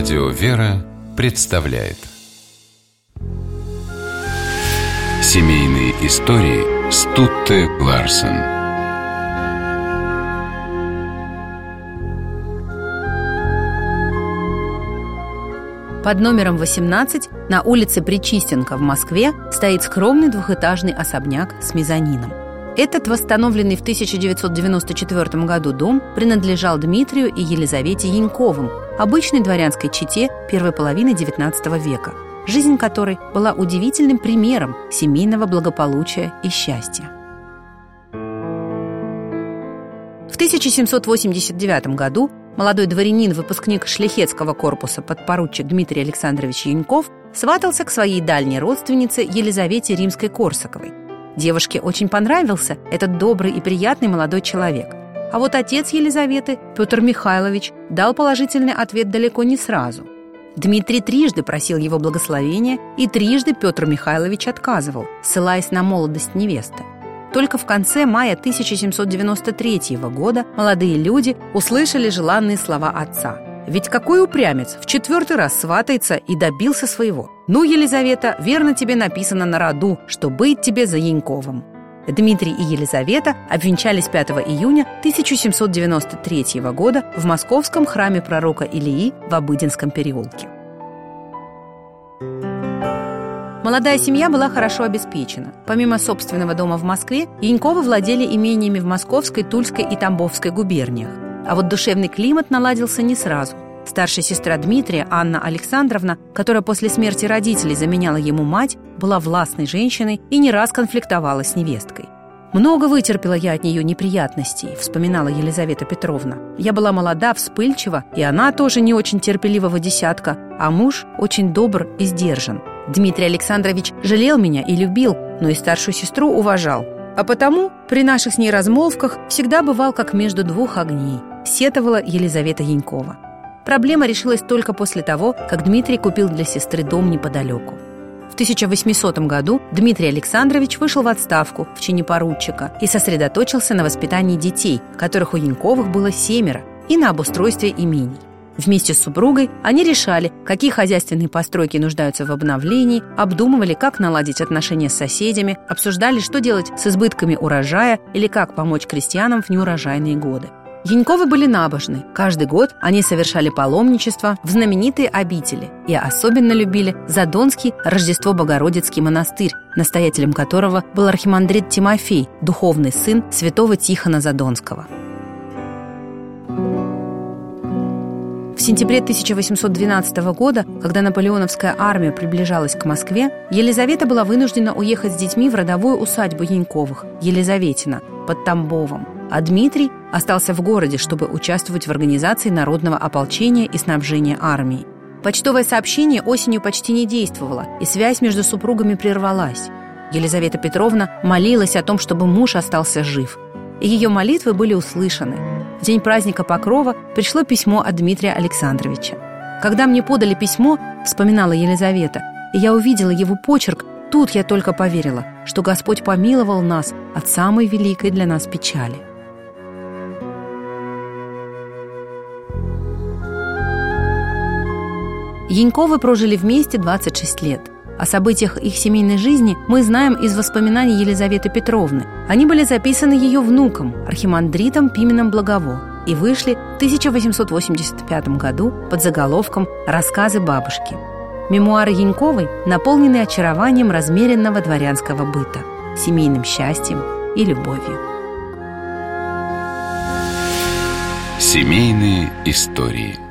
Радио «Вера» представляет Семейные истории Стутте Ларсен Под номером 18 на улице Причистенко в Москве стоит скромный двухэтажный особняк с мезонином. Этот восстановленный в 1994 году дом принадлежал Дмитрию и Елизавете Яньковым, обычной дворянской чете первой половины XIX века, жизнь которой была удивительным примером семейного благополучия и счастья. В 1789 году молодой дворянин, выпускник шляхетского корпуса подпоручик Дмитрий Александрович Яньков сватался к своей дальней родственнице Елизавете Римской-Корсаковой, Девушке очень понравился этот добрый и приятный молодой человек. А вот отец Елизаветы, Петр Михайлович, дал положительный ответ далеко не сразу. Дмитрий трижды просил его благословения, и трижды Петр Михайлович отказывал, ссылаясь на молодость невесты. Только в конце мая 1793 года молодые люди услышали желанные слова отца – ведь какой упрямец в четвертый раз сватается и добился своего. Ну, Елизавета, верно тебе написано на роду, что быть тебе за Яньковым. Дмитрий и Елизавета обвенчались 5 июня 1793 года в московском храме пророка Илии в Обыденском переулке. Молодая семья была хорошо обеспечена. Помимо собственного дома в Москве, Яньковы владели имениями в Московской, Тульской и Тамбовской губерниях. А вот душевный климат наладился не сразу. Старшая сестра Дмитрия, Анна Александровна, которая после смерти родителей заменяла ему мать, была властной женщиной и не раз конфликтовала с невесткой. «Много вытерпела я от нее неприятностей», — вспоминала Елизавета Петровна. «Я была молода, вспыльчива, и она тоже не очень терпеливого десятка, а муж очень добр и сдержан. Дмитрий Александрович жалел меня и любил, но и старшую сестру уважал. А потому при наших с ней размолвках всегда бывал как между двух огней сетовала Елизавета Янькова. Проблема решилась только после того, как Дмитрий купил для сестры дом неподалеку. В 1800 году Дмитрий Александрович вышел в отставку в чине поручика и сосредоточился на воспитании детей, которых у Яньковых было семеро, и на обустройстве имений. Вместе с супругой они решали, какие хозяйственные постройки нуждаются в обновлении, обдумывали, как наладить отношения с соседями, обсуждали, что делать с избытками урожая или как помочь крестьянам в неурожайные годы. Яньковы были набожны. Каждый год они совершали паломничество в знаменитые обители и особенно любили Задонский Рождество-Богородицкий монастырь, настоятелем которого был архимандрит Тимофей, духовный сын святого Тихона Задонского. В сентябре 1812 года, когда наполеоновская армия приближалась к Москве, Елизавета была вынуждена уехать с детьми в родовую усадьбу Яньковых, Елизаветина, под Тамбовом, а Дмитрий остался в городе, чтобы участвовать в организации народного ополчения и снабжения армии. Почтовое сообщение осенью почти не действовало, и связь между супругами прервалась. Елизавета Петровна молилась о том, чтобы муж остался жив. И ее молитвы были услышаны. В день праздника Покрова пришло письмо от Дмитрия Александровича. «Когда мне подали письмо, — вспоминала Елизавета, — и я увидела его почерк, тут я только поверила, что Господь помиловал нас от самой великой для нас печали. Яньковы прожили вместе 26 лет. О событиях их семейной жизни мы знаем из воспоминаний Елизаветы Петровны. Они были записаны ее внуком, архимандритом Пименом Благово, и вышли в 1885 году под заголовком «Рассказы бабушки». Мемуары Яньковой наполнены очарованием размеренного дворянского быта, семейным счастьем и любовью. Семейные истории –